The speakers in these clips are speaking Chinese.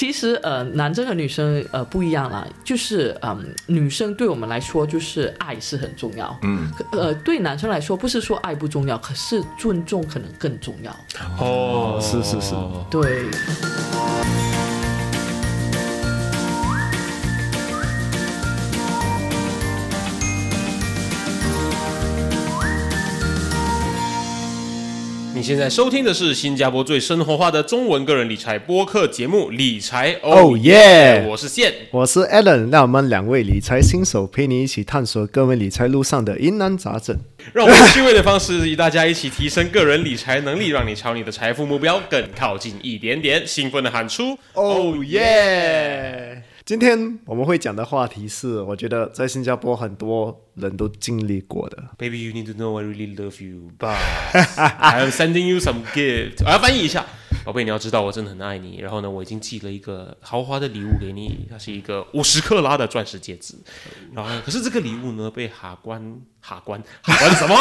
其实呃，男生和女生呃不一样啦，就是嗯，女生对我们来说就是爱是很重要，嗯，呃，对男生来说不是说爱不重要，可是尊重可能更重要。哦，是是是。对，你现在收听的是新加坡最生活化的中文个人理财播客节目《理财哦耶我是线。我是 Alan，让我们两位理财新手陪你一起探索各位理财路上的疑难杂症。让我们趣味的方式与大家一起提升个人理财能力，让你朝你的财富目标更靠近一点点。兴奋的喊出哦耶！今天我们会讲的话题是，我觉得在新加坡很多人都经历过的。Baby, you need to know I really love you, but I am sending you some gift。我要翻译一下，宝贝，你要知道我真的很爱你。然后呢，我已经寄了一个豪华的礼物给你，它是一个五十克拉的钻石戒指。然后，可是这个礼物呢，被海关、海关、海关什么？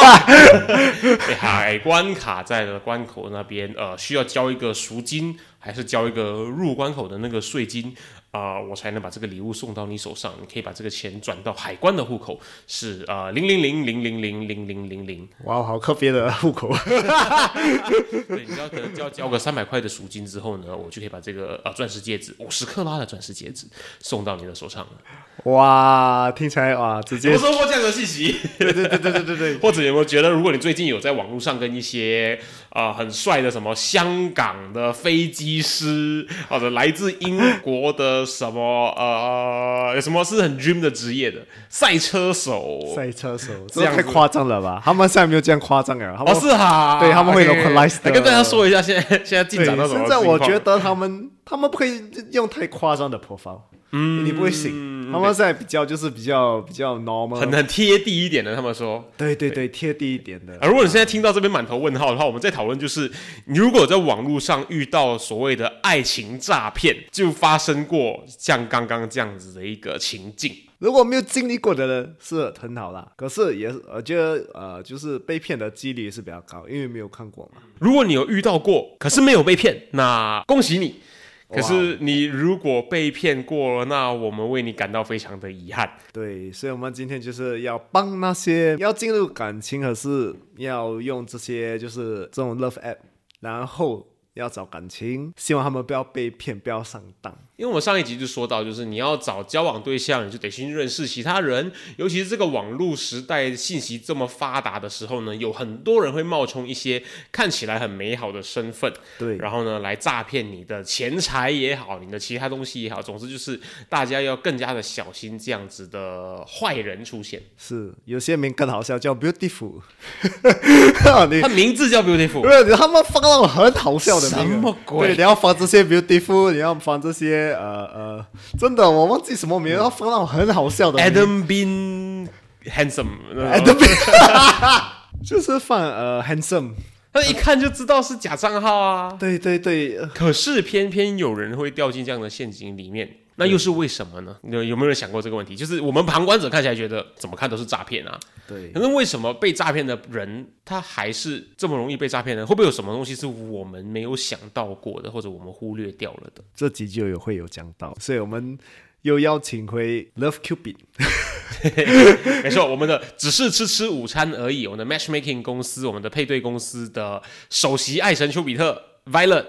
被 海关卡在了关口那边，呃，需要交一个赎金，还是交一个入关口的那个税金？啊、我才能把这个礼物送到你手上。你可以把这个钱转到海关的户口，是啊零零零零零零零零零零。哇，好特别的户口。对，你要可能就要交个三百块的赎金之后呢，我就可以把这个啊钻石戒指五十克拉的钻石戒指送到你的手上了。哇，听起来哇，直接有收获这样的信息？对对对对对对对，或者有没有觉得，如果你最近有在网络上跟一些啊、呃很帅的什么香港的飞机师，或者来自英国的什么呃有什么是很 dream 的职业的？赛车手？赛车手，这样太夸张了吧？他们现在没有这样夸张啊，他们哦，是哈，对他们会跟大家说一下，现在现在进，展到什么现在我觉得他们他们不可以用太夸张的 profile，嗯，你不会醒。他们现在比较就是比较比较 normal，很很贴地一点的，他们说。对对对贴地一点的。而，如果你现在听到这边满头问号的话，我们在讨论就是，你如果在网络上遇到所谓的爱情诈骗，就发生过像刚刚这样子的一个情境。如果没有经历过的人是很好啦，可是也是我觉得呃，就是被骗的几率是比较高，因为没有看过嘛。如果你有遇到过，可是没有被骗，那恭喜你。可是你如果被骗过了，那我们为你感到非常的遗憾。对，所以我们今天就是要帮那些要进入感情，可是要用这些就是这种 love app，然后要找感情，希望他们不要被骗，不要上当。因为我们上一集就说到，就是你要找交往对象，你就得先认识其他人。尤其是这个网络时代信息这么发达的时候呢，有很多人会冒充一些看起来很美好的身份，对，然后呢来诈骗你的钱财也好，你的其他东西也好，总之就是大家要更加的小心这样子的坏人出现。是有些名更好笑，叫 beautiful，你它名字叫 Beautiful，对，他们发那种很好笑的名什么鬼？对，你要放这些 beautiful，你要放这些呃呃，真的我忘记什么名，要放那种很好笑的 Adam Bin Handsome，Adam Bin 就是放呃 handsome，他一看就知道是假账号啊。对对对，呃。可是偏偏有人会掉进这样的陷阱里面，那又是为什么呢？有有没有人想过这个问题？就是我们旁观者看起来觉得怎么看都是诈骗啊，对可是为什么被诈骗的人他还是这么容易被诈骗呢？会不会有什么东西是我们没有想到过的，或者我们忽略掉了的？这集就有会有讲到，所以我们又邀请回 Love Cupid，没错，我们的只是吃吃午餐而已。我们的 Matchmaking 公司，我们的配对公司的首席爱神丘比特 Violet，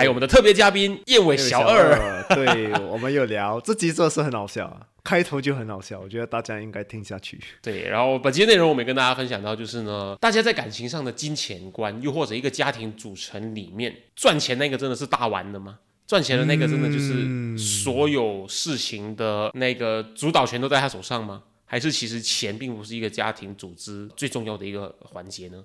还有我们的特别嘉宾燕尾小二。二，对，我们有聊，这集真的是很好笑啊，开头就很好笑，我觉得大家应该听下去。对，然后本期的内容我们也跟大家分享到，就是呢，大家在感情上的金钱观，又或者一个家庭组成里面，赚钱那个真的是大玩的吗？赚钱的那个真的就是所有事情的那个主导权都在他手上吗？还是其实钱并不是一个家庭组织最重要的一个环节呢？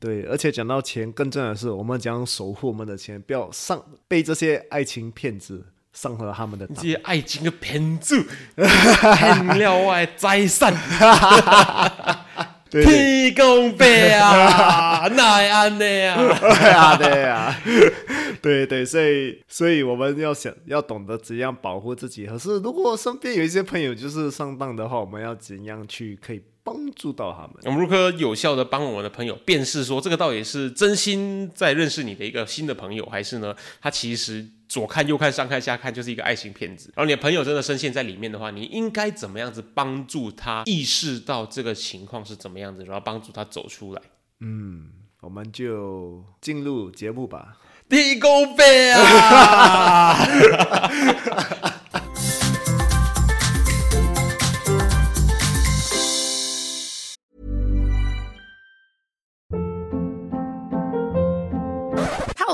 对，而且讲到钱，更重要的是，我们讲守护我们的钱，不要上被这些爱情骗子上了他们的当。这些爱情的骗子，骗了我的财产，天公伯啊，哪会安尼啊？对啊，对啊，对对，所以所以我们要想要懂得怎样保护自己。可是如果身边有一些朋友就是上当的话，我们要怎样去可以帮助到他们。我们如何有效的帮我们的朋友辨识说这个到底是真心在认识你的一个新的朋友，还是呢他其实左看右看上看下看就是一个爱情骗子？然后你的朋友真的深陷在里面的话，你应该怎么样子帮助他意识到这个情况是怎么样子，然后帮助他走出来？嗯我们就进入节目吧。地沟背啊！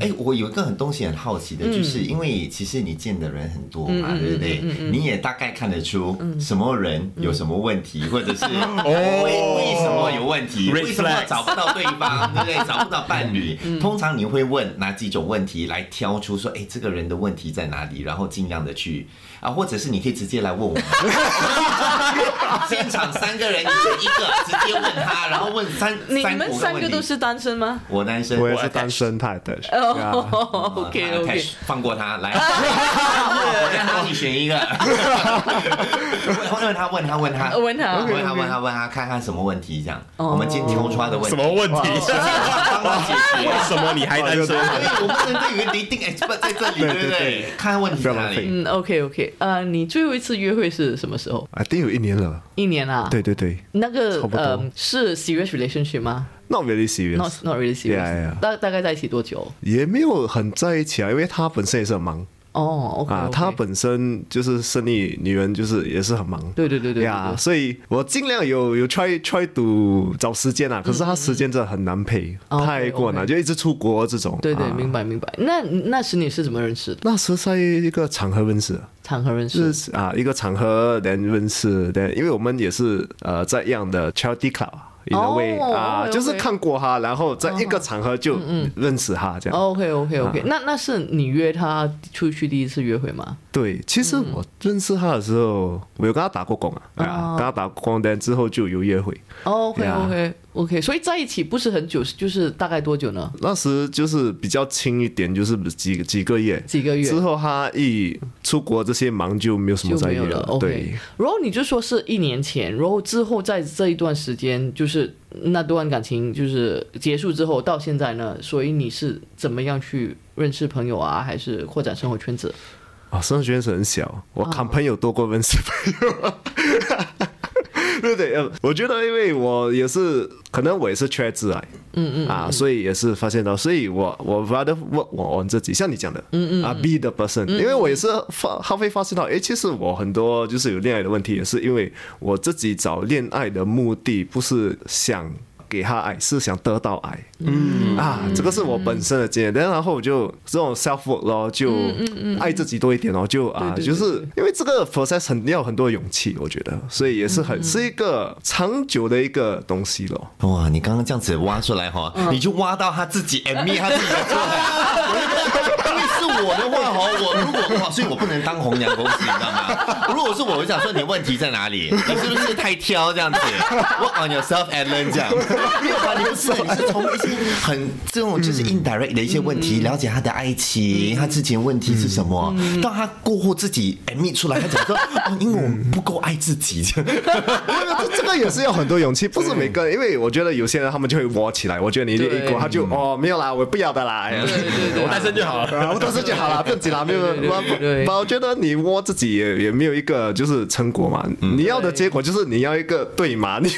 哎，我有一个很东西很好奇的，就是因为其实你见的人很多嘛，对不对？你也大概看得出什么人有什么问题，或者是 为为什么有问题为什么找不到对方，对不对？找不到伴侣，通常你会问哪几种问题来挑出说，哎，这个人的问题在哪里，然后尽量的去啊，或者是你可以直接来问我们，现场三个人，你选一个 直接问他，然后问三你你们三个都是单身吗？我单身，我也是单身太的。哦呀，OK 啊 OK，放过他，来，我 让他你选一个，问问他，问他，问他，问他问他问他，问他，看看什么问题这样。哦我们今天挑出来的问题，什么问题？帮他解决。为什么你还单身？我不能对有个 dating expert 在这里，对不对？看看问题在哪里。嗯，OK OK，呃，你最后一次约会是什么时候？啊，定有一年了。一年啊？对，对对那个呃是 serious relationship 吗，not really serious，？Not not really serious。大大概在一起多久？也没有很在一起啊，因为他本身也是很忙哦，OK，啊，他本身就是生意女人，就是也是很忙。对对对对对呀，对所以我尽量有有 try try to 找时间啊，可是他时间真的很难配，太过难，就一直出国这种。对对，啊明白明白。那那时你是怎么认识的？那时在一个场合认识的，场合认识就？是啊一个场合人认识的，因为我们也是呃在一样的 charity club。A way 哦啊，就是看过他，然后在一个场合就认识他这样。OK OK OK，、那啊那是你约他出去第一次约会吗？对，其实我认识他的时候，我有跟他打过工啊，对啊，跟他打过工，但之后就有约会。OK Yeah OK OK，所以在一起不是很久，就是大概多久呢？那时就是比较轻一点，就是几几个月。几个月之后，他一出国这些忙就没有什么在约就没有了。OK，对，然后你就说是一年前，然后之后在这一段时间，就是那段感情就是结束之后到现在呢，所以你是怎么样去认识朋友啊，还是扩展生活圈子？啊，生活圈子很小，我哦看朋友多过认识朋友。对不对？呃，我觉得因为我也是，可能我也是缺自爱，嗯嗯啊，所以也是发现到，所以我我 rather work 我我自己，像你讲的，嗯嗯啊，be the person，因为我也是发，他会发现到，诶，其实我很多就是有恋爱的问题，也是因为我自己找恋爱的目的不是想。给他爱是想得到爱，嗯。啊，这个是我本身的经验。然后我就这种 self work 咯，就爱自己多一点哦，就啊，就是因为这个 process 很要很多勇气，我觉得，所以也是很是一个长久的一个东西咯。哇，你刚刚这样子挖出来哈，你就挖到他自己 admit 他自己的错了。因 为是我的话哈，我如果哇，所以我不能当红娘公司，你知道吗？如果是我，我就想说你问题在哪里？你是不是太挑这样子？Work on yourself and learn 这样。没有吧？你不是，你是从一些很这种就是 indirect 的一些问题，了解他的爱情，他之前问题是什么，到他过后自己 admit 出来，他讲说哦，因为我不够爱自己这样。这这个也是要很多勇气，不是每个人，因为我觉得有些人他们就会窝起来，我觉得你对一过他就哦没有啦，我不要的啦，我单身就好了。自己好了，不用紧啦，没有，我我觉得你摸自己也也没有一个就是成果嘛，你要的结果就是你要一个对嘛，你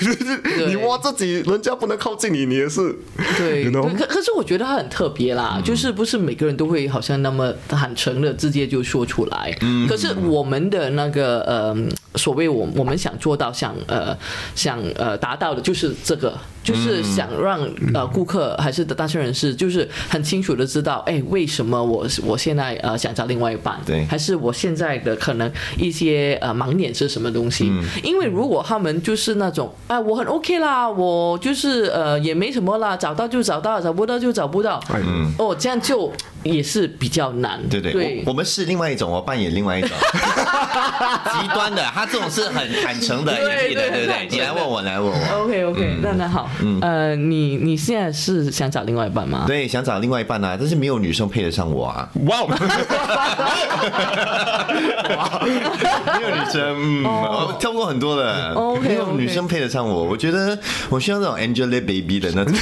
你摸自己，人家不能靠近你，你也是对，可可是我觉得他很特别啦，就是不是每个人都会好像那么坦诚的直接就说出来。可是我们的那个呃所谓我我们想做到想呃想呃达到的就是这个，就是想让呃顾客还是单身人士就是很清楚的知道，哎，为什么我我现在呃想找另外一半，对。还是我现在的可能一些呃盲点是什么东西？因为如果他们就是那种啊，我很 OK 啦，我就是呃也没什么啦，找到就找到，找不到就找不到，嗯，哦，这样就也是比较难，对对，对。我我们是另外一种，我扮演另外一种。极端的，他这种是很坦诚的演绎的，对对对不对？你来问我，来问我。OK OK，、那那好，呃，你你现在是想找另外一半吗？对，想找另外一半啊，但是没有女生配得上我啊，哇哦，没有女生，嗯，我跳过很多的。OK，没有女生配得上我，我觉得我需要那种 Angelababy 的那种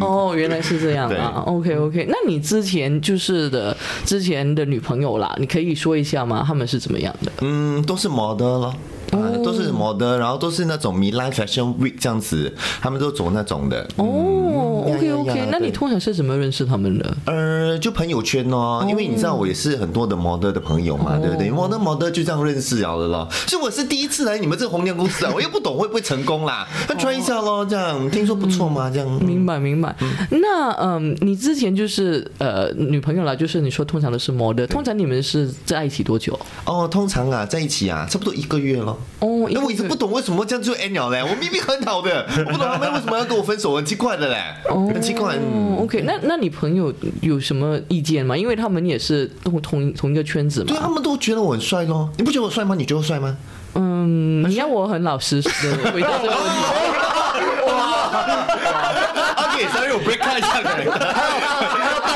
哦，原来是这样啊。OK OK，那你之前就是的之前的女朋友啦，你可以说一下吗？他们是怎么样的？嗯，都是 model 咯。啊，都是 model，然后都是那种 Milan Fashion Week 这样子，他们都走那种的。哦，OK 呀呀 OK，呀那你通常是怎么认识他们的？呃，就朋友圈哦，因为你知道我也是很多的 model 的朋友嘛，对不对？model model 就这样认识了的咯。所以我是第一次来你们这个红娘公司啊，我又不懂会不会成功啦，那 try 一下咯，这样听说不错嘛，这样。明白明白。那嗯，你之前就是呃女朋友啦，就是你说通常都是 model，通常你们是在一起多久？哦，通常啊，在一起啊，差不多一个月咯。哦，因为我一直不懂为什么这样就 end 了嘞，我明明很好的，我不懂他们为什么要跟我分手，很奇怪的嘞，很奇怪。哦嗯，OK，那那你朋友有什么意见吗？因为他们也是同同同一个圈子嘛对他嘛。们都觉得我很帅咯，你不觉得我帅吗？你觉得我帅吗？嗯，你要我很老实的回答这个问题。OK，sorry，我 break 看一下可能。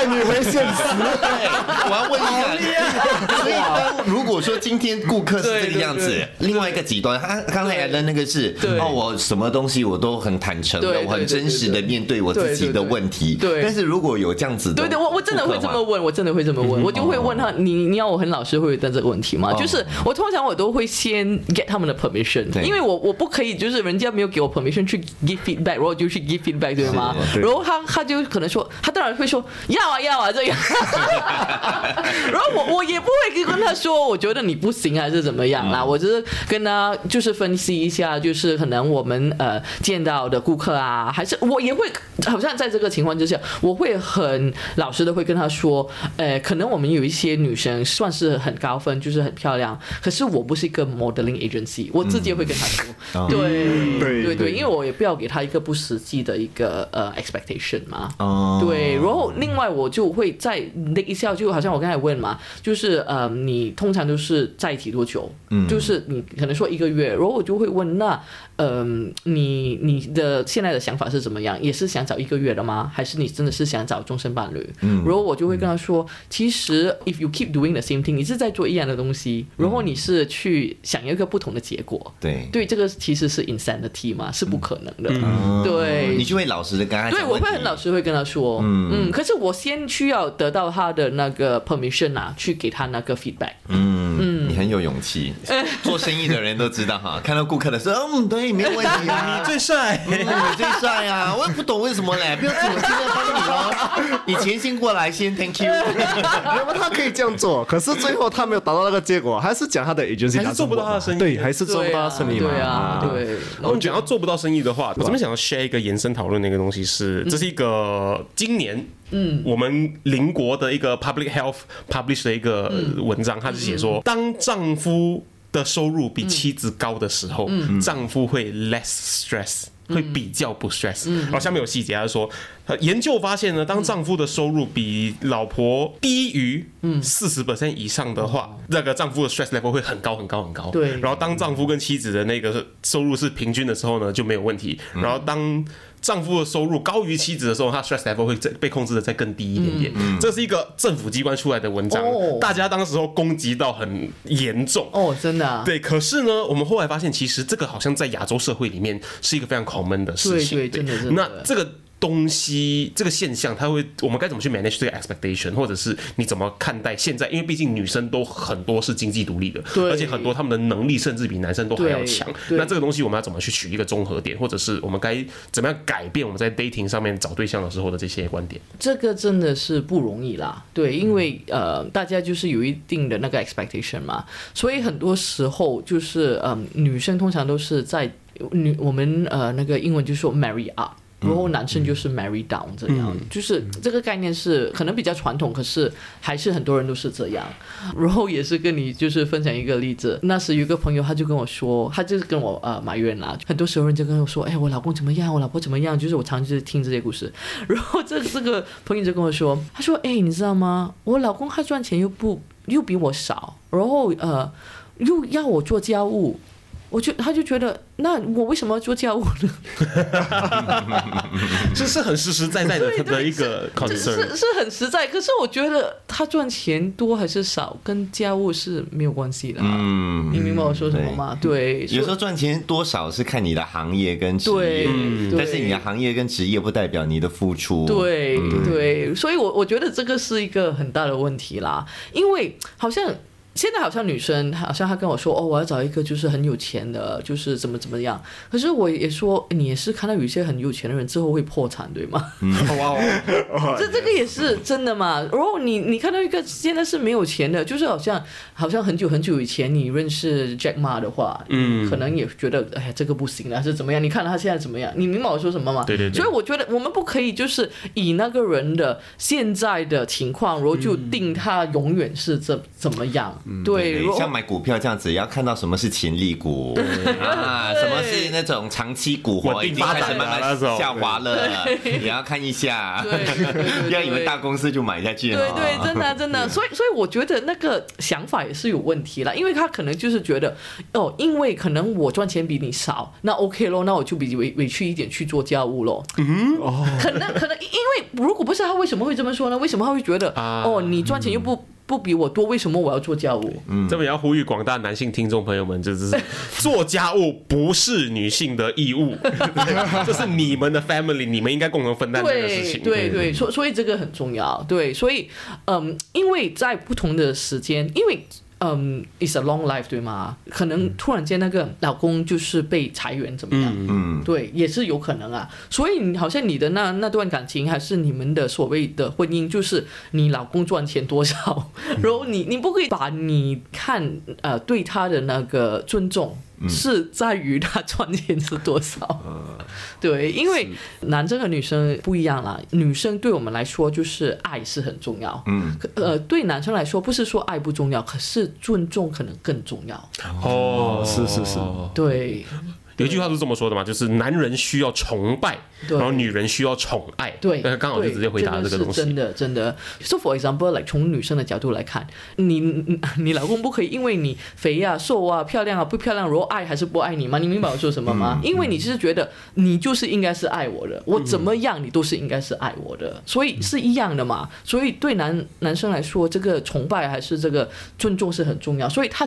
你回现实。对，我要问一下，所以当如果说今天顾客是这个样子另外一个极端，他刚才的那个是哦，我什么东西我都很坦诚的，我很真实的面对我自己的问题。对但是如果有这样子的，对对，我我真的会这么。问，我真的会这么问，我就会问他，你你要我很老实会回答这个问题吗？哦就是我通常我都会先 get 他们的 permission，对因为我我不可以就是人家没有给我 permission 去 give feedback，然后我就去 give feedback 对吗？然后他他就可能说，他当然会说要啊要啊这样，然后我我也不会跟他说，我觉得你不行还是怎么样啦，我只是跟他就是分析一下，就是可能我们呃见到的顾客啊，还是我也会好像在这个情况之下，我会很老实的会跟他说，呃，可能我们有一些女生算是很高分，就是很漂亮，可是我不是一个 modeling agency，我直接会跟他说，对对对，因为我也不要给他一个不实际的一个呃 expectation 嘛。哦，对，然后另外我就会再那一下，就好像我刚才问嘛，就是呃，你通常都是在一起多久？嗯，就是你可能说一个月，然后我就会问，那嗯、你你的现在的想法是怎么样？也是想找一个月的吗？还是你真的是想找终身伴侣？嗯，然后我就会跟他说，其实 if you keep doing the same thing，你是在做一样的东西，然后你是去想要一个不同的结果。对对，这个其实是 insanity 嘛，是不可能的。哦对，你就会老实的跟他对，我会很老实。会跟他说，嗯嗯可是我先需要得到他的那个 permission 啊，去给他那个 feedback。嗯嗯，你很有勇气。做生意的人都知道哈，看到顾客的时候，嗯，对，没有问题啊，你最帅。嗯你最帅啊！我也不懂为什么嘞，不要紧，我现在帮你哦。你前先过来，先 thank you。那么他可以这样做，可是最后他没有达到那个结果，还是讲他的 agency 还是做不到他的生意对，还是做不到他生意嘛。对啊，对。我们讲到做不到生意的话，我这边想要 share 一个延伸讨论的一个东西是，这是一个今年嗯。我们邻国的一个 public health publish 的一个文章，他是写说，当丈夫的收入比妻子高的时候，丈夫会 less stress。会比较不 stress，然后下面有细节，他说，呃研究发现呢，当丈夫的收入比老婆低于四十 percent 以上的话，那个丈夫的 stress level 会很高很高很高。对。然后当丈夫跟妻子的那个收入是平均的时候呢，就没有问题。然后当丈夫的收入高于妻子的时候，他 stress level 会再被控制的再更低一点点。这是一个政府机关出来的文章哦，大家当时候攻击到很严重。哦，真的、啊。对，可是呢，我们后来发现，其实这个好像在亚洲社会里面是一个非常 common 的事情。对对真的真的那这个东西这个现象，它会我们该怎么去 manage 这个 expectation，或者是你怎么看待现在？因为毕竟女生都很多是经济独立的，对而且很多他们的能力甚至比男生都还要强。那这个东西我们要怎么去取一个综合点，或者是我们该怎么样改变我们在 dating 上面找对象的时候的这些观点？这个真的是不容易啦，对，因为呃，大家就是有一定的那个 expectation 嘛，所以很多时候就是嗯、女生通常都是在女我们呃那个英文就说 marry up。然后男生就是 marry down 这样，就是这个概念是可能比较传统，可是还是很多人都是这样。然后也是跟你就是分享一个例子，那时有一个朋友他就跟我说，他就是跟我呃埋怨啦，很多时候人就跟我说，哎，我老公怎么样，我老婆怎么样，就是我常就是听这些故事。然后这这个朋友就跟我说，他说，哎，你知道吗？我老公他赚钱又不又比我少，然后呃又要我做家务。我就他就觉得，那我为什么要做家务呢？这是很实实在在的的一个这 concern 是。是很实在，可是我觉得他赚钱多还是少，跟家务是没有关系的、啊。嗯你明白我说什么吗？对，有时候赚钱多少是看你的行业跟职对业，，但是你的行业跟职业不代表你的付出。对对，所以我我觉得这个是一个很大的问题啦，因为好像。现在好像女生，好像她跟我说，哦，我要找一个就是很有钱的，就是怎么怎么样。可是我也说，你也是看到有一些很有钱的人之后会破产，对吗？哇哦，这这个也是真的嘛？然后你你看到一个现在是没有钱的，就是好像好像很久很久以前你认识 Jack Ma 的话，嗯，可能也觉得哎呀这个不行了，还是怎么样？你看他现在怎么样？你明白我说什么吗？对对对所以我觉得我们不可以就是以那个人的现在的情况，然后就定他永远是怎怎么样？对，像买股票这样子，要看到什么是潜力股啊，什么是那种长期股稳火已经开始慢慢下滑了，你要看一下，不要以为大公司就买下去了。对对，真的真的，所以所以我觉得那个想法也是有问题了，因为他可能就是觉得哦，因为可能我赚钱比你少，那 OK 咯，那我就比委委屈一点去做家务咯。嗯，哦，可能可能因为如果不是他，为什么会这么说呢？为什么他会觉得、啊哦，你赚钱又不不比我多，为什么我要做家务？嗯这边也要呼吁广大男性听众朋友们，就是做家务不是女性的义务，这是你们的 family，你们应该共同分担这个事对情。对对，所所以这个很重要。对，所以嗯，因为在不同的时间，因为。嗯，it's a long life，对吗？可能突然间那个老公就是被裁员怎么样？嗯，对，也是有可能啊。所以你好像你的那那段感情，还是你们的所谓的婚姻，就是你老公赚钱多少，然后你你不可以把你看呃对他的那个尊重。是在于他赚钱是多少，对，因为男生和女生不一样啦。女生对我们来说就是爱是很重要，嗯，呃，对男生来说不是说爱不重要，可是尊重可能更重要。哦，是是是。对，有一句话是这么说的嘛，就是男人需要崇拜，然后女人需要宠爱。对，那刚好就直接回答了这个东西。真的，真的。So for example，like 从女生的角度来看，你你你老公不可以因为你肥啊、瘦啊、漂亮啊、不漂亮，然后爱还是不爱你吗？你明白我说什么嗯吗？因为你是觉得你就是应该是爱我的，我怎么样你都是应该是爱我的，所以是一样的嘛。所以对男男生来说，这个崇拜还是这个尊重是很重要，所以他。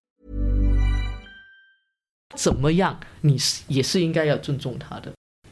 怎么样，你是也是应该要尊重他的。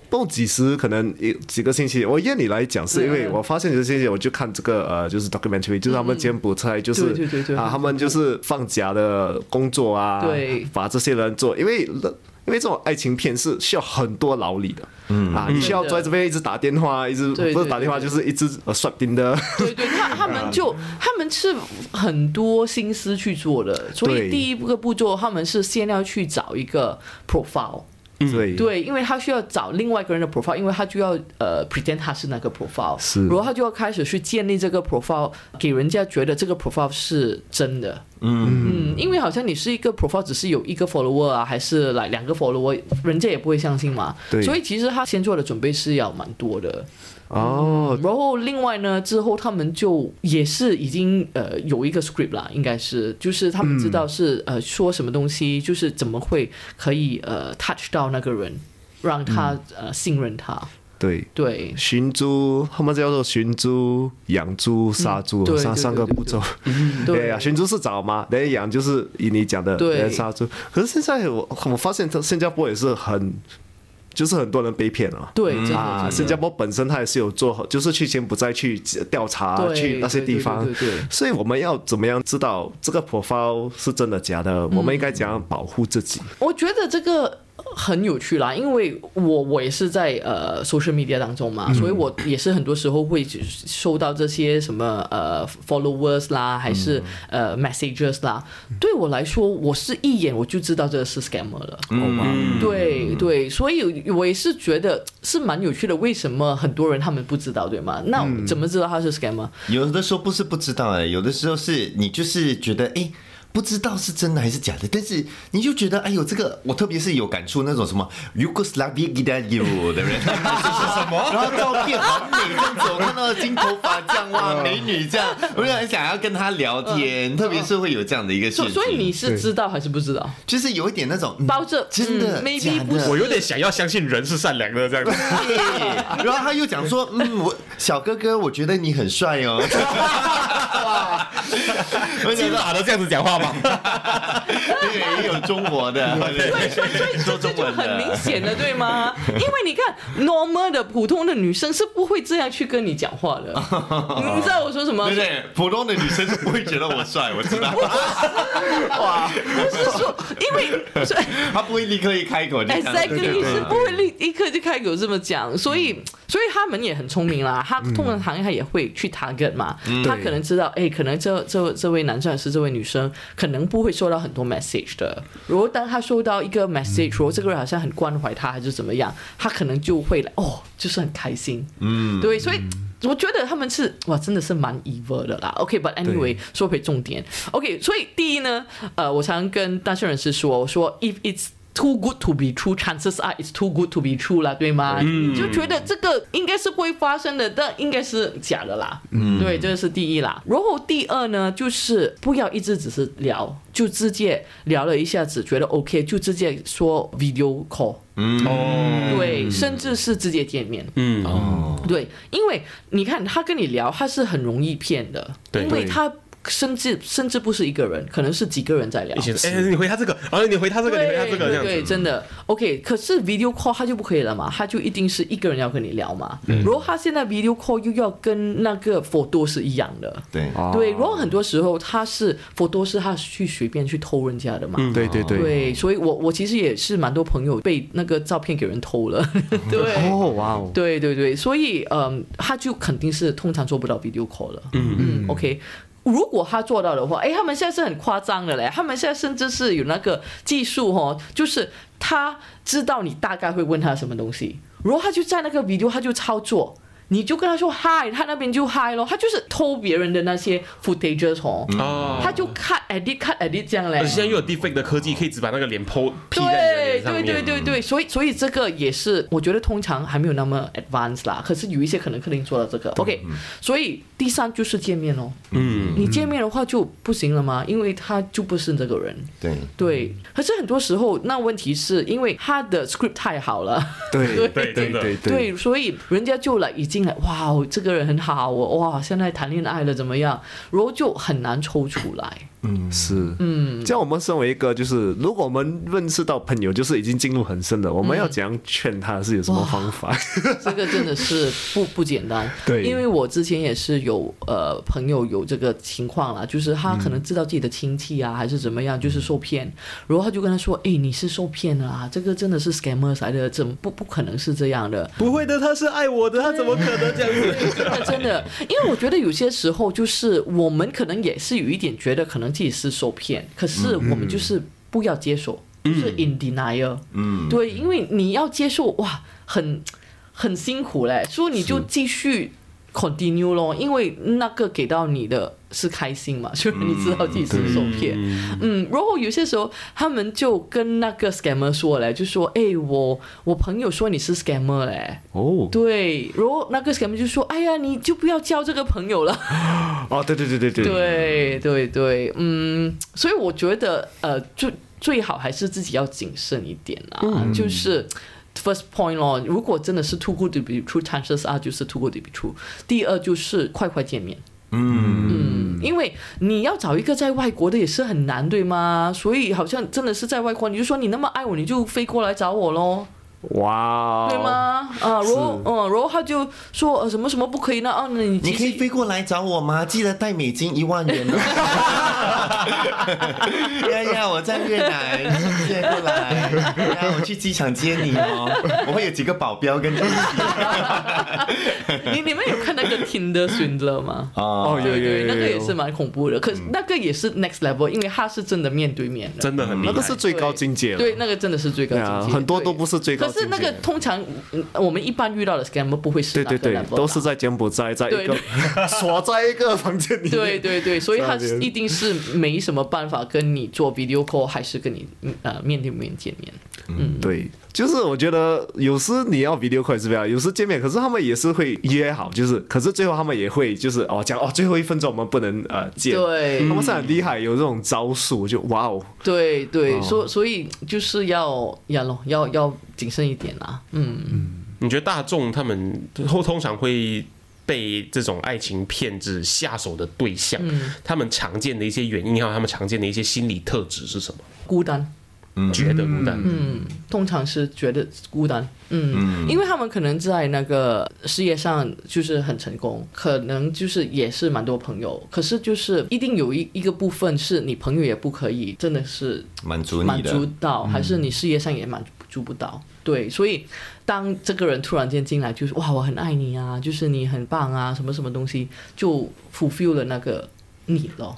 不过几时可能一几个星期，我验你来讲，是因为嗯我发现几个星期我就看这个呃，就是 documentary，就是他们柬埔寨就是啊，他们就是放假的工作啊，对。把这些人做，因为因为这种爱情片是需要很多劳力的，嗯。啊，你需要在这边一直打电话，一直不是打电话就是一直呃刷钉的，对对，他他们就 他们是很多心思去做的，所以第一个步骤他们是先要去找一个 profile。对对，因为他需要找另外一个人的 profile，因为他就要呃 pretend 他是那个 profile，是然后他就要开始去建立这个 profile，给人家觉得这个 profile 是真的。嗯因为好像你是一个 profile 只是有一个 follower 啊，还是来两个 follower，人家也不会相信嘛。对所以其实他先做的准备是要蛮多的。哦，然后另外呢，之后他们就也是已经呃有一个 script 啦，应该是就是他们知道是、呃说什么东西，就是怎么会可以呃 touch 到那个人，让他、呃信任他。对。对寻猪，他们叫做寻猪、养猪、杀猪，三对对对对三个步骤。对 对呀，寻猪是找嘛，等于养就是以你讲的对杀猪。可是现在我我发现，新加坡也是很，就是很多人被骗了。对，啊，新加坡本身它也是有做好，就是去柬埔寨去调查，对去那些地方对对对对对，所以我们要怎么样知道这个 profile 是真的假的？我们应该怎样保护自己？我觉得这个很有趣啦，因为我我也是在呃 social media 当中嘛，所以我也是很多时候会收到这些什么呃 followers 啦，还是呃 messages 啦。对我来说，我是一眼我就知道这个是 scammer 了。嗯，对对，所以我也是觉得是蛮有趣的。为什么很多人他们不知道，对吗？那怎么知道他是 scammer？有的时候不是不知道哎、有的时候是你就是觉得哎。不知道是真的还是假的，但是你就觉得，哎呦，这个我特别是有感触那种什么 Yugoslavia g i d a y o 的人，这是什么？然后照片很美，这样子，我看到金头发这样哇，美女这样，我就很想要跟她聊天，特别是会有这样的一个事情。所所以你是知道还是不知道？就是有一点那种嗯包着真的假的不是我有点想要相信人是善良的这样子。对，然后他又讲说，嗯，我小哥哥，我觉得你很帅哦。我金觉得马都这样子讲话吗？对，也有中国的，对所以所以说中文这就很明。显的，对吗？因为你看，normal 的普通的女生是不会这样去跟你讲话的。你 你知道我说什么？对对，普通的女生是不会觉得我帅，我知道，不是说，因为所以 她不会立刻一开口就这样 exactly 是不会立立刻就开口这么讲，所以所以他们也很聪明啦。他通常行业他也会去 target 嘛，他可能知道，哎，可能这这这位男生还是这位女生，可能不会收到很多 message 的。如果当他收到一个 message，说这个人好像很关怀他，还是怎么样，他可能就会来哦，就是很开心。嗯，对，所以。我觉得他们是哇，真的是蛮 evil 的啦。OK，but、anyway，说回重点。OK，所以第一呢，呃，我常跟单身人士说，我说 if it's too good to be true，chances are it's too good to be true 啦，对吗？嗯就觉得这个应该是会发生的，但应该是假的啦。嗯，对，这个是第一啦。然后第二呢，就是不要一直只是聊，就直接聊了一下子，觉得 OK，就直接说 video call。哦，对，甚至是直接见面。嗯哦，对，因为你看他跟你聊，他是很容易骗的，对因为他甚至甚至不是一个人，可能是几个人在聊哎，你回他这个，然后你回他这个，你回他这个，这样对对，真的 OK。可是 video call 他就不可以了嘛，他就一定是一个人要跟你聊嘛。嗯如果他现在 video call 又要跟那个 photo 是一样的，对，对。然后很多时候他是 photo 是他去随便去偷人家的嘛。嗯对对对。对，所以我我其实也是蛮多朋友被那个照片给人偷了，对。哦，哇哦，对对对，所以嗯，他就肯定是通常做不到 video call 了。嗯嗯，OK。如果他做到的话，哎，他们现在是很夸张的嘞，他们现在甚至是有那个技术哦，就是他知道你大概会问他什么东西，然后他就在那个 video 他就操作。你就跟他说嗨，他那边就嗨咯，他就是偷别人的那些 footages 哦，哦，他就 cut edit cut edit 这样嘞而且。现在又有 deepfake 的科技，可以只把那个脸 PO 对对。对对对，所以所以这个也是，我觉得通常还没有那么 advanced 啦，可是有一些可能肯定做到这个。OK，所以第三就是见面哦，嗯，你见面的话就不行了吗？因为他就不是这个人。对，对，可是很多时候那问题是因为他的 script 太好了，对 对真的对对，所以人家就来已经来，哇，这个人很好，我哇，现在谈恋爱了怎么样？然后就很难抽出来。是，嗯，像我们身为一个就是，如果我们认识到朋友就是已经进入很深的，我们要怎样劝他是有什么方法？这个真的是不不简单。对因为我之前也是有呃朋友有这个情况啦，就是他可能知道自己的亲戚啊、还是怎么样，就是受骗，然后他就跟他说：“哎，你是受骗了啊，这个真的是 scammers 来的，怎么不不可能是这样的？”不会的，他是爱我的，他怎么可能这样子？真的真的，因为我觉得有些时候就是我们可能也是有一点觉得可能自己是受骗，可是我们就是不要接受，就是 in denial。嗯，对，因为你要接受哇，很很辛苦嘞，所以你就继续 continue 咯，因为那个给到你的是开心嘛，虽 然你知道自己是受骗。嗯，然后有些时候他们就跟那个 scammer 说嘞，就说：“哎，我我朋友说你是 scammer 嘞。”哦，对，然后那个 scammer 就说：“哎呀，你就不要交这个朋友了。哦，对对对对对，对对对，嗯，所以我觉得呃，最最好还是自己要谨慎一点啦，就是 first point 咯，如果真的是 too good to be true，chances are 就是 too good to be true。第二就是快快见面。嗯，因为你要找一个在外国的也是很难，对吗？所以好像真的是在外国，你就说你那么爱我，你就飞过来找我咯。哇，对？吗？啊，然后嗯，然后他就说呃什么什么不可以呢？啊，那你你可以飞过来找我吗？记得带美金一万元哦。呀呀，我在越南，谢过来。呀，我去机场接你哦。我会有几个保镖跟你一起。你 你们有看那个 Tinder Swindler 吗？哦哦，有有对，有，那个也是蛮恐怖的。可是那个也是 next level，因为他是真的面对面的。真的很厉害。那个是最高境界了。对，那个真的是最高境界。很多都不是最高可是那个通常嗯我们一般遇到的 scammer 不会是那个对对对都是在柬埔寨，在一个对 锁在一个房间里面。对对对，所以他一定是没什么办法跟你做 video call，还是跟你嗯呃面对面见面。对，就是我觉得有时你要 video call 是这样，有时见面，可是他们也是会约好，就是，可是最后他们也会就是哦讲哦最后一分钟我们不能呃见，对他们是很厉害，有这种招数，就哇哦，对对，哦所所以就是要要咯，要要谨慎一点啦。嗯，你觉得大众他们后通常会被这种爱情骗子下手的对象，他们常见的一些原因，还有他们常见的一些心理特质是什么？孤单。觉得孤单，嗯，通常是觉得孤单，嗯，因为他们可能在那个事业上就是很成功，可能就是也是蛮多朋友，可是就是一定有一一个部分是你朋友也不可以，真的是满足满你的。足到，还是你事业上也满足不到。对，所以当这个人突然间进来，就是哇，我很爱你啊，就是你很棒啊，什么什么东西，就 fulfill 了那个你咯。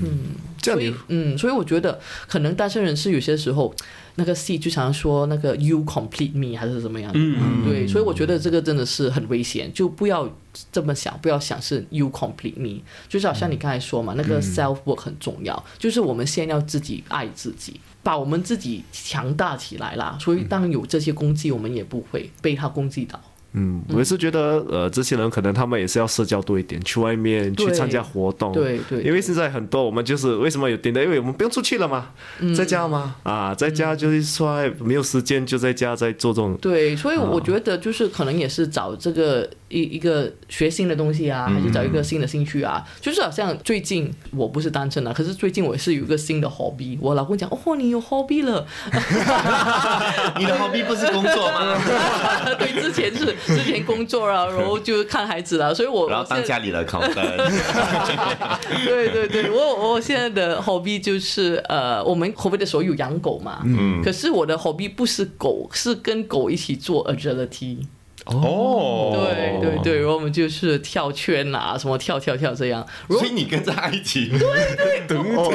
所以这样你，嗯，所以我觉得可能单身人士有些时候，那个戏就常说那个 you complete me 还是怎么样，嗯，对，所以我觉得这个真的是很危险，就不要这么想，不要想是 you complete me，就是好像你刚才说嘛，那个 self work 很重要，就是我们先要自己爱自己。把我们自己强大起来啦，所以当有这些攻击，我们也不会被他攻击到。嗯，我也是觉得呃这些人可能他们也是要社交多一点，去外面去参加活动，对对因为现在很多我们就是为什么有点的，因为我们不用出去了嘛，嗯在家嘛，啊，在家就是说哎没有时间就在家在做这种对，所以我觉得就是可能也是找这个一一个学新的东西啊，还是找一个新的兴趣啊。就是好像最近我不是单身了，可是最近我是有一个新的 hobby。我老公讲，哦，你有 hobby 了。你的 hobby 不是工作吗？对，之前是 之前工作啊，然后就看孩子啦，所以我然后当家里的靠山 对对对，我我现在的 hobby 就是呃，我们 hobby 的时候有养狗嘛，嗯，可是我的 hobby 不是狗，是跟狗一起做 agility。哦，对对对，然后我们就是跳圈啊，什么跳跳跳这样。所以你跟着他一起，不是我我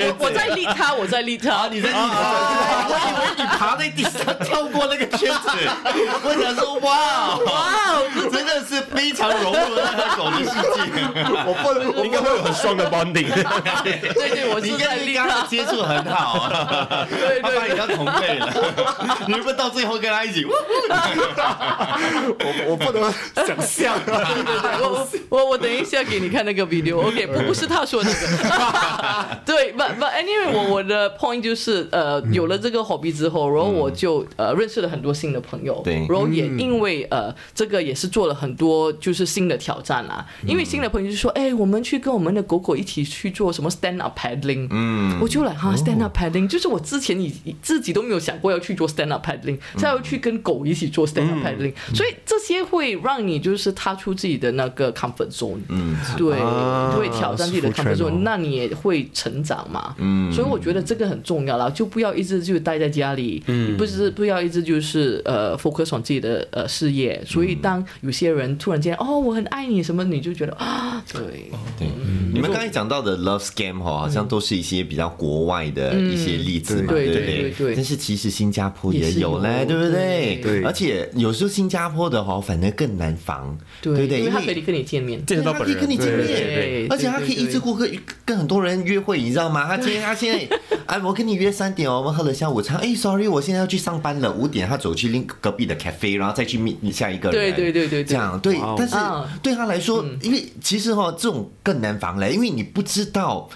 我我在立他，我在立他，你在利他，我以为你爬在地上跳过那个圈子，我想说哇哇，真的是非常融入了那个狗的世界。我不应该会有很爽的 bonding。对对，我你是在立他。跟他。接触很好。啊，对他把你对当同辈了，你会不会到最后跟他一起？我我不能想象啊。我 我我等一下给你看那个 video，OK，、不不是他说那个，对，but but anyway，我我的 point 就是呃，有了这个 hobby 之后，然后我就呃认识了很多新的朋友，对。然后也因为呃这个也是做了很多就是新的挑战啦，因为新的朋友就说，哎，我们去跟我们的狗狗一起去做什么 stand up paddling，嗯，我就来哈 stand up paddling，就是我之前以自己都没有想过要去做 stand up paddling，现在要去跟狗一起做 stand up paddling，所以这些会让你就是踏出自己的那个 comfort zone，嗯，对，啊会挑战自己的 comfort zone，那你也会成长嘛，嗯，所以我觉得这个很重要啦，就不要一直就待在家里，嗯，不是不要一直就是呃 focus on 自己的呃事业，所以当有些人突然间哦我很爱你什么，你就觉得啊，对，对，你们刚才讲到的 love scam 哈，好像都是一些比较国外的一些例子嘛，嗯对不对？对对但是其实新加坡也有。嘞，对不对？对。而且有时候新加坡的哈，反正更难防，对不对？因为他可以跟你见面，见到本人他可以跟，你见面，对而且他可以一次过跟跟很多人约会，你知道吗？他今天他现在，哎，我跟你约三点哦，我们喝了下午茶。哎，sorry，我现在要去上班了，五点他走去另隔壁的 cafe，然后再去 meet 下一个人。对对对对对这样对。但是啊对他来说，因为其实哈，这种更难防嘞，因为你不知道。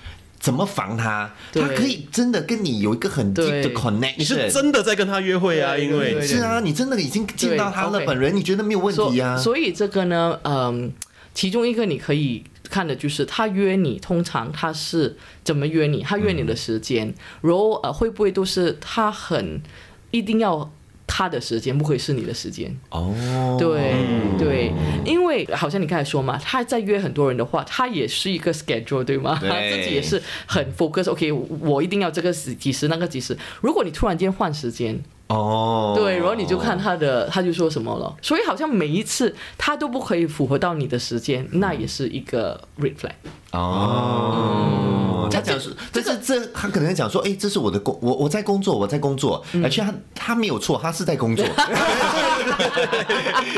怎么防他？他可以真的跟你有一个很 deep 的 connection。你是真的在跟他约会啊？因为是啊，你真的已经见到他了，本人你觉得没有问题啊？所以这个呢，嗯，其中一个你可以看的就是他约你，通常他是怎么约你？他约你的时间，然后呃会不会都是他很一定要他的时间，不可以是你的时间？哦，对对，因为好像你刚才说嘛，他在约很多人的话，他也是一个 schedule 对吗？对他自己也是很 focus。OK，我一定要这个时几时那个几时。如果你突然间换时间，哦，对，然后你就看他的，他就说什么了。所以好像每一次他都不可以符合到你的时间，那也是一个 red flag。哦，他这讲说，这是这他可能讲说，哎，这是我的工，我我在工作，我在工作，而且他他没有错，他是在工作。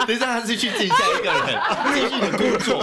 等一下，他是去见下一个人，继续的工作，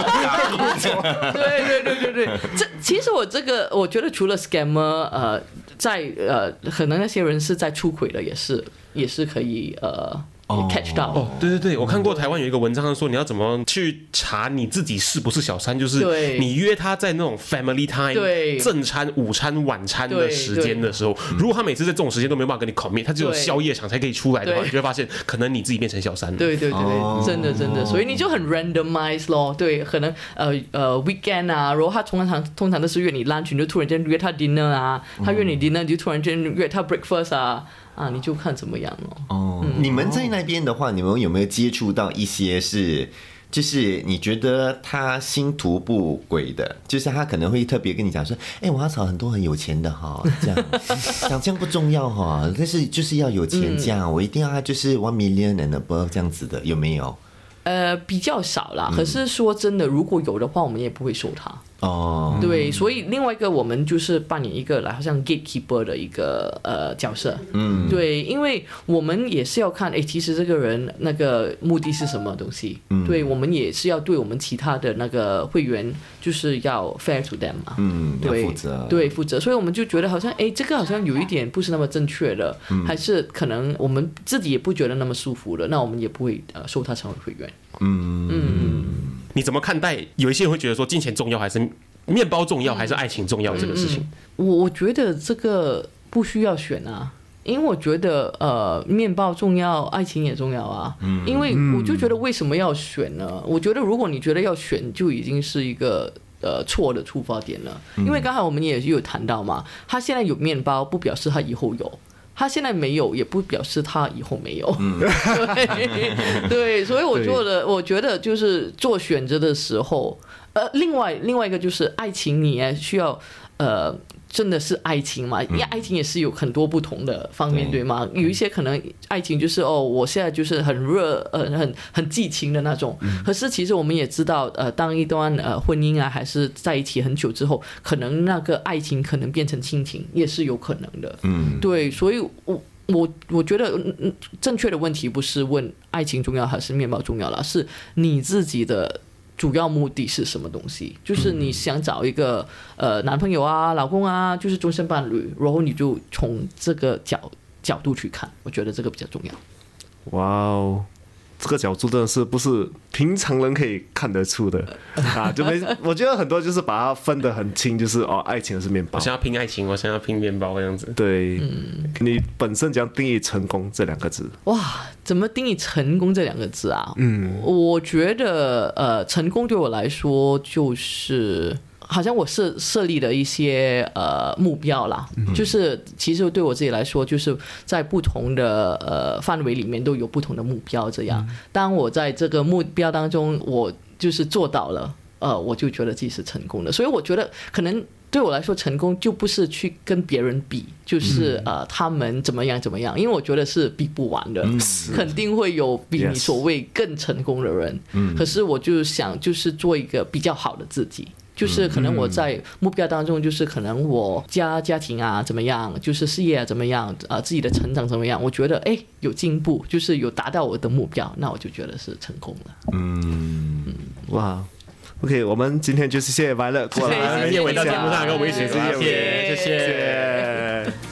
工作。对对对对对，这其实我这个我觉得除了 scammer，呃，在呃，可能那些人是在出轨的，也是也是可以呃。catch 到哦，对对对，我看过台湾有一个文章说，你要怎么去查你自己是不是小三，就是你约他在那种 family time，对。正餐、午餐、晚餐的时间的时候，如果他每次在这种时间都没有办法跟你 commit，他只有宵夜场才可以出来的话，你就会发现，可能你自己变成小三了。对对对，真的真的，所以你就很 randomize 咯。对，可能呃呃 weekend 啊，然后他通常通常都是约你 lunch，你就突然间约他 dinner 啊，他约你 dinner，你就突然间约他 breakfast 啊，啊，你就看怎么样咯。哦，你们在那边的话，你们有没有接触到一些是？就是你觉得他心图不轨的，就是他可能会特别跟你讲说，哎、我要找很多很有钱的哈，这样 讲这样不重要哈，但是就是要有钱这样，我一定要他就是 one million and above 这样子的，有没有？呃，比较少啦。可是说真的，如果有的话，我们也不会收他。哦，对，所以另外一个我们就是扮演一个来好像 gatekeeper 的一个呃角色。嗯，对，因为我们也是要看，哎，其实这个人那个目的是什么东西。嗯，对，我们也是要对我们其他的那个会员就是要 fair to them 嘛。嗯，对，负责，对，负责，所以我们就觉得好像，哎，这个好像有一点不是那么正确的，还是可能我们自己也不觉得那么舒服的，那我们也不会呃收他成为会员。你怎么看待？有一些人会觉得说，金钱重要还是面包重要，还是爱情重要这个事情？我我觉得这个不需要选啊，因为我觉得呃，面包重要，爱情也重要啊。嗯，因为我就觉得为什么要选呢？我觉得如果你觉得要选，就已经是一个。呃，错的出发点了，因为刚才我们也有谈到嘛，他现在有面包，不表示他以后有。他现在没有，也不表示他以后没有。对对，所以我做的，我觉得就是做选择的时候，呃，另外另外一个就是爱情，你也需要呃。真的是爱情嘛？因为爱情也是有很多不同的方面，对对吗？有一些可能爱情就是哦，我现在就是很热，呃，很很激情的那种。可是其实我们也知道，呃，当一段呃婚姻啊，还是在一起很久之后，可能那个爱情可能变成亲情，也是有可能的。嗯，对，所以我我我觉得，嗯嗯，正确的问题不是问爱情重要还是面包重要了，是你自己的主要目的是什么东西？就是你想找一个呃男朋友啊、老公啊，就是终身伴侣，然后你就从这个角角度去看，我觉得这个比较重要。哇哦，这个角度真的是不是平常人可以看得出的 啊？就没，我觉得很多就是把它分得很清，就是哦，爱情是面包我，想要拼爱情，我想要拼面包这样子。对，嗯你本身怎样定义成功这两个字？哇，怎么定义成功这两个字啊？嗯，我觉得呃，成功对我来说就是。好像我设设立的一些呃目标啦，就是其实对我自己来说，就是在不同的呃范围里面都有不同的目标。这样，当我在这个目标当中，我就是做到了，呃，我就觉得自己是成功的。所以我觉得可能对我来说，成功就不是去跟别人比，就是、呃他们怎么样怎么样，因为我觉得是比不完的，肯定会有比你所谓更成功的人。可是我就想，就是做一个比较好的自己。就是可能我在目标当中，就是可能我家家庭啊怎么样，就是事业啊怎么样，呃自己的成长怎么样，我觉得哎有进步，就是有达到我的目标，那我就觉得是成功了。嗯哇，OK，我们今天就是谢谢白乐过来，谢谢伟到节目上跟我们一起聊天，谢谢。谢。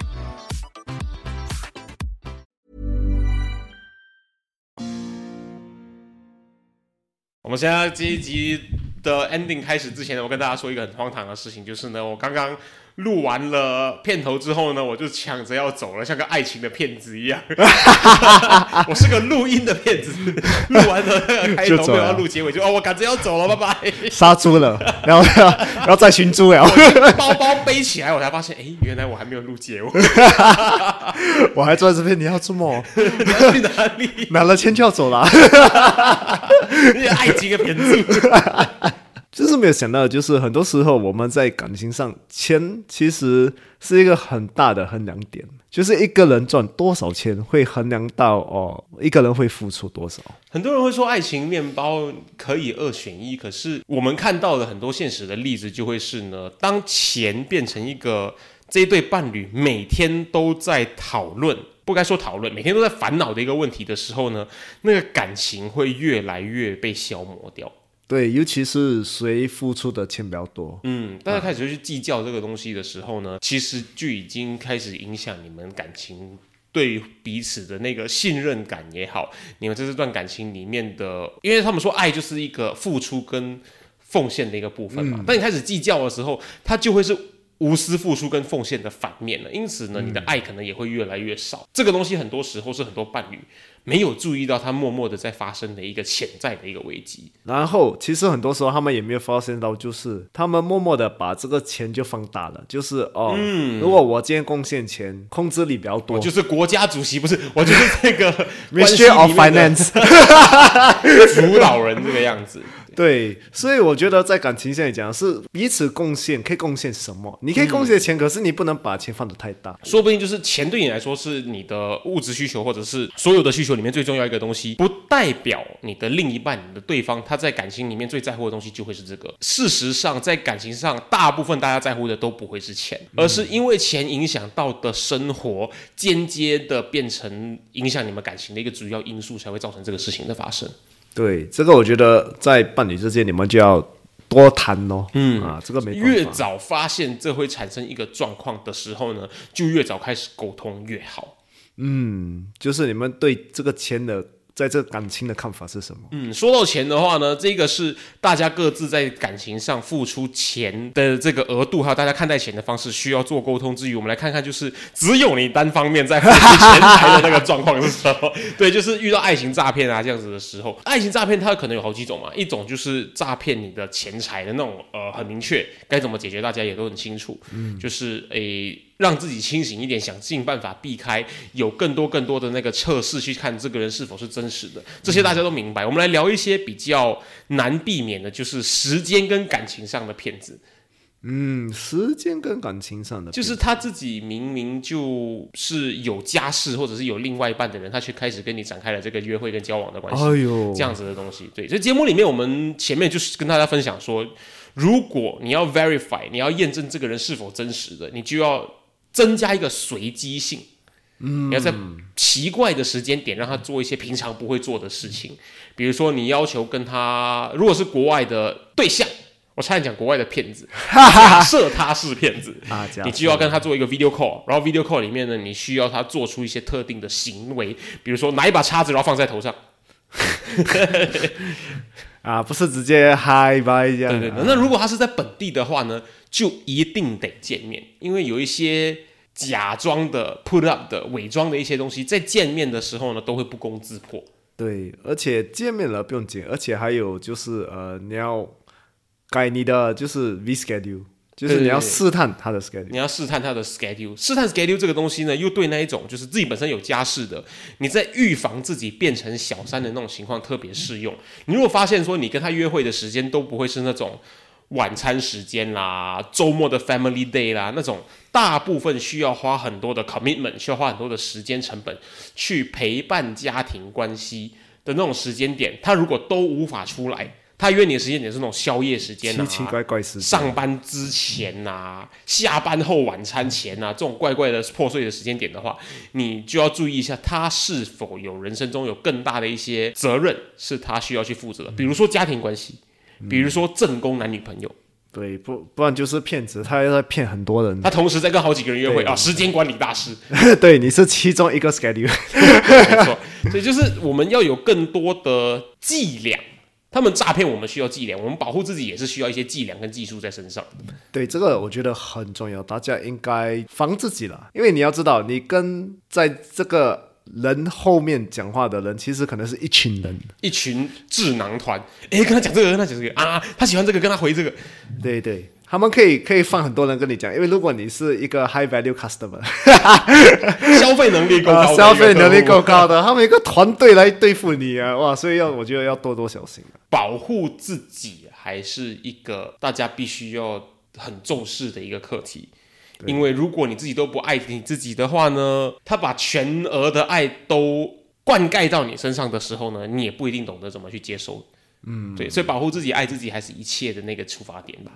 我们现在这一集的 ending 开始之前呢，我跟大家说一个很荒唐的事情，就是呢，我刚刚录完了片头之后呢，我就抢着要走了，像个爱情的骗子一样。我是个录音的骗子，录完了那个开头没有就要录结尾，就哦，我赶着要走了，拜拜。杀猪了，然后 然后再寻猪了，包包背起来，我才发现，哎，原来我还没有录结尾，我还坐在这边，你要做梦？你要去哪里？拿了钱就要走了，你爱情的骗子。是没有想到，就是很多时候我们在感情上，钱其实是一个很大的衡量点，就是一个人赚多少钱会衡量到哦，一个人会付出多少。很多人会说爱情面包可以二选一，可是我们看到的很多现实的例子就会是呢，当钱变成一个这一对伴侣每天都在讨论。不该说讨论，每天都在烦恼的一个问题的时候呢，那个感情会越来越被消磨掉。对，尤其是谁付出的钱比较多，嗯，大家开始去计较这个东西的时候呢，其实就已经开始影响你们感情对彼此的那个信任感也好，你们在这段感情里面的，因为他们说爱就是一个付出跟奉献的一个部分嘛。当你开始计较的时候，它就会是。无私付出跟奉献的反面了，因此呢，你的爱可能也会越来越少。这个东西很多时候是很多伴侣没有注意到，它默默的在发生的一个潜在的一个危机。然后其实很多时候他们也没有发现到，就是他们默默的把这个钱就放大了，就是哦，如果我今天贡献钱，控制力比较多，我就是国家主席，不是我就是这个 关系 Ministry of Finance。主导人这个样子。对，所以我觉得在感情上来讲是彼此贡献，可以贡献什么？你可以贡献钱，可是你不能把钱放得太大。说不定就是钱对你来说是你的物质需求，或者是所有的需求里面最重要一个东西，不代表你的另一半、你的对方他在感情里面最在乎的东西就会是这个。事实上，在感情上，大部分大家在乎的都不会是钱，而是因为钱影响到的生活，间接的变成影响你们感情的一个主要因素，才会造成这个事情的发生。对，这个我觉得在伴侣之间你们就要多谈哦。嗯啊，这个没越早发现这会产生一个状况的时候呢，就越早开始沟通越好。嗯就是你们对这个钱的在这感情的看法是什么？嗯，说到钱的话呢，这个是大家各自在感情上付出钱的这个额度，还有大家看待钱的方式，需要做沟通之余，我们来看看，就是只有你单方面在付出钱财的那个状况是什么？对，就是遇到爱情诈骗啊这样子的时候，爱情诈骗它可能有好几种嘛，一种就是诈骗你的钱财的那种，呃，很明确该怎么解决，大家也都很清楚，嗯，就是诶。让自己清醒一点，想尽办法避开，有更多更多的那个测试去看这个人是否是真实的，这些大家都明白。我们来聊一些比较难避免的，就是时间跟感情上的骗子。嗯，时间跟感情上的，就是他自己明明就是有家室或者是有另外一半的人，他却开始跟你展开了这个约会跟交往的关系，哎呦，这样子的东西。对，所以节目里面我们前面就是跟大家分享说，如果你要 verify，你要验证这个人是否真实的，你就要增加一个随机性。嗯，你要在奇怪的时间点让他做一些平常不会做的事情，比如说你要求跟他，如果是国外的对象。我差点讲国外的骗子，假设他是骗子啊你就要跟他做一个 video call，然后 video call 里面呢，你需要他做出一些特定的行为，比如说拿一把叉子然后放在头上，啊，不是直接嗨拜这样，对对对。那如果他是在本地的话呢，就一定得见面，因为有一些假装的 put up 的伪装的一些东西，在见面的时候呢，都会不攻自破。对，而且见面了不用紧，而且还有就是呃，你要改你的就是 V schedule，就是你要试探他的 schedule。你要试探他的 schedule，试探 schedule 这个东西呢，又对那一种就是自己本身有家室的，你在预防自己变成小三的那种情况特别适用。你如果发现说你跟他约会的时间都不会是那种晚餐时间啦、周末的 family day 啦那种，大部分需要花很多的 commitment，需要花很多的时间成本去陪伴家庭关系的那种时间点，他如果都无法出来。他约你的时间点是那种宵夜时间啊，奇奇怪怪时间上班之前呐、下班后晚餐前呐、这种怪怪的破碎的时间点的话，你就要注意一下，他是否有人生中有更大的一些责任是他需要去负责的，比如说家庭关系，比如说正宫男女朋友，对，不不然就是骗子，他在骗很多人他。同时在跟好几个人约会啊，时间管理大师，对，你是其中一个 schedule。没错，所以就是我们要有更多的伎俩。他们诈骗我们需要伎俩，我们保护自己也是需要一些伎俩跟技术在身上。对，这个我觉得很重要，大家应该防自己了，因为你要知道，你跟在这个人后面讲话的人，其实可能是一群人。一群智囊团，诶，跟他讲这个，跟他讲这个啊，他喜欢这个，跟他回这个，对对，他们可以可以放很多人跟你讲，因为如果你是一个 high value customer，消费能力够高消费能力够高的，他们一个团队来对付你啊，哇！所以要我觉得要多多小心啊。保护自己还是一个大家必须要很重视的一个课题。因为如果你自己都不爱你自己的话呢，他把全额的爱都灌溉到你身上的时候呢，你也不一定懂得怎么去接收。嗯，对，所以保护自己、爱自己还是一切的那个出发点吧。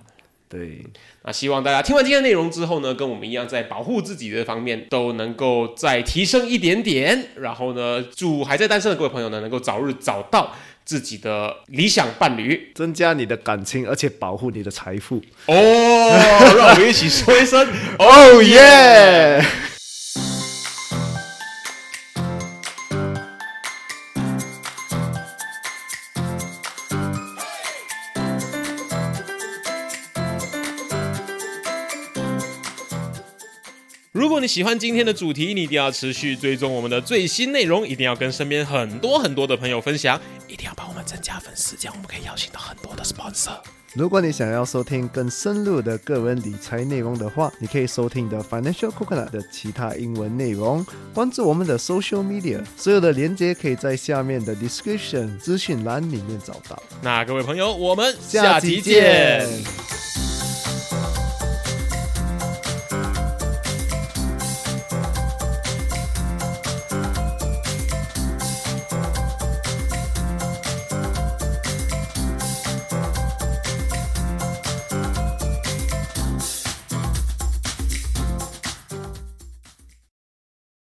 对，那希望大家听完今天的内容之后呢，跟我们一样，在保护自己的方面都能够再提升一点点。然后呢，祝还在单身的各位朋友呢，能够早日找到自己的理想伴侣增加你的感情，而且保护你的财富。哦。让我们一起说一声 哦耶！如果你喜欢今天的主题，你一定要持续追踪我们的最新内容，一定要跟身边很多很多的朋友分享，一定要帮我们增加粉丝，这样我们可以邀请到很多的 sponsor。如果你想要收听更深入的个人理财内容的话，你可以收听的 Financial Coconut 的其他英文内容，关注我们的 Social Media，所有的连接可以在下面的 Description 资讯栏里面找到。那各位朋友，我们下期见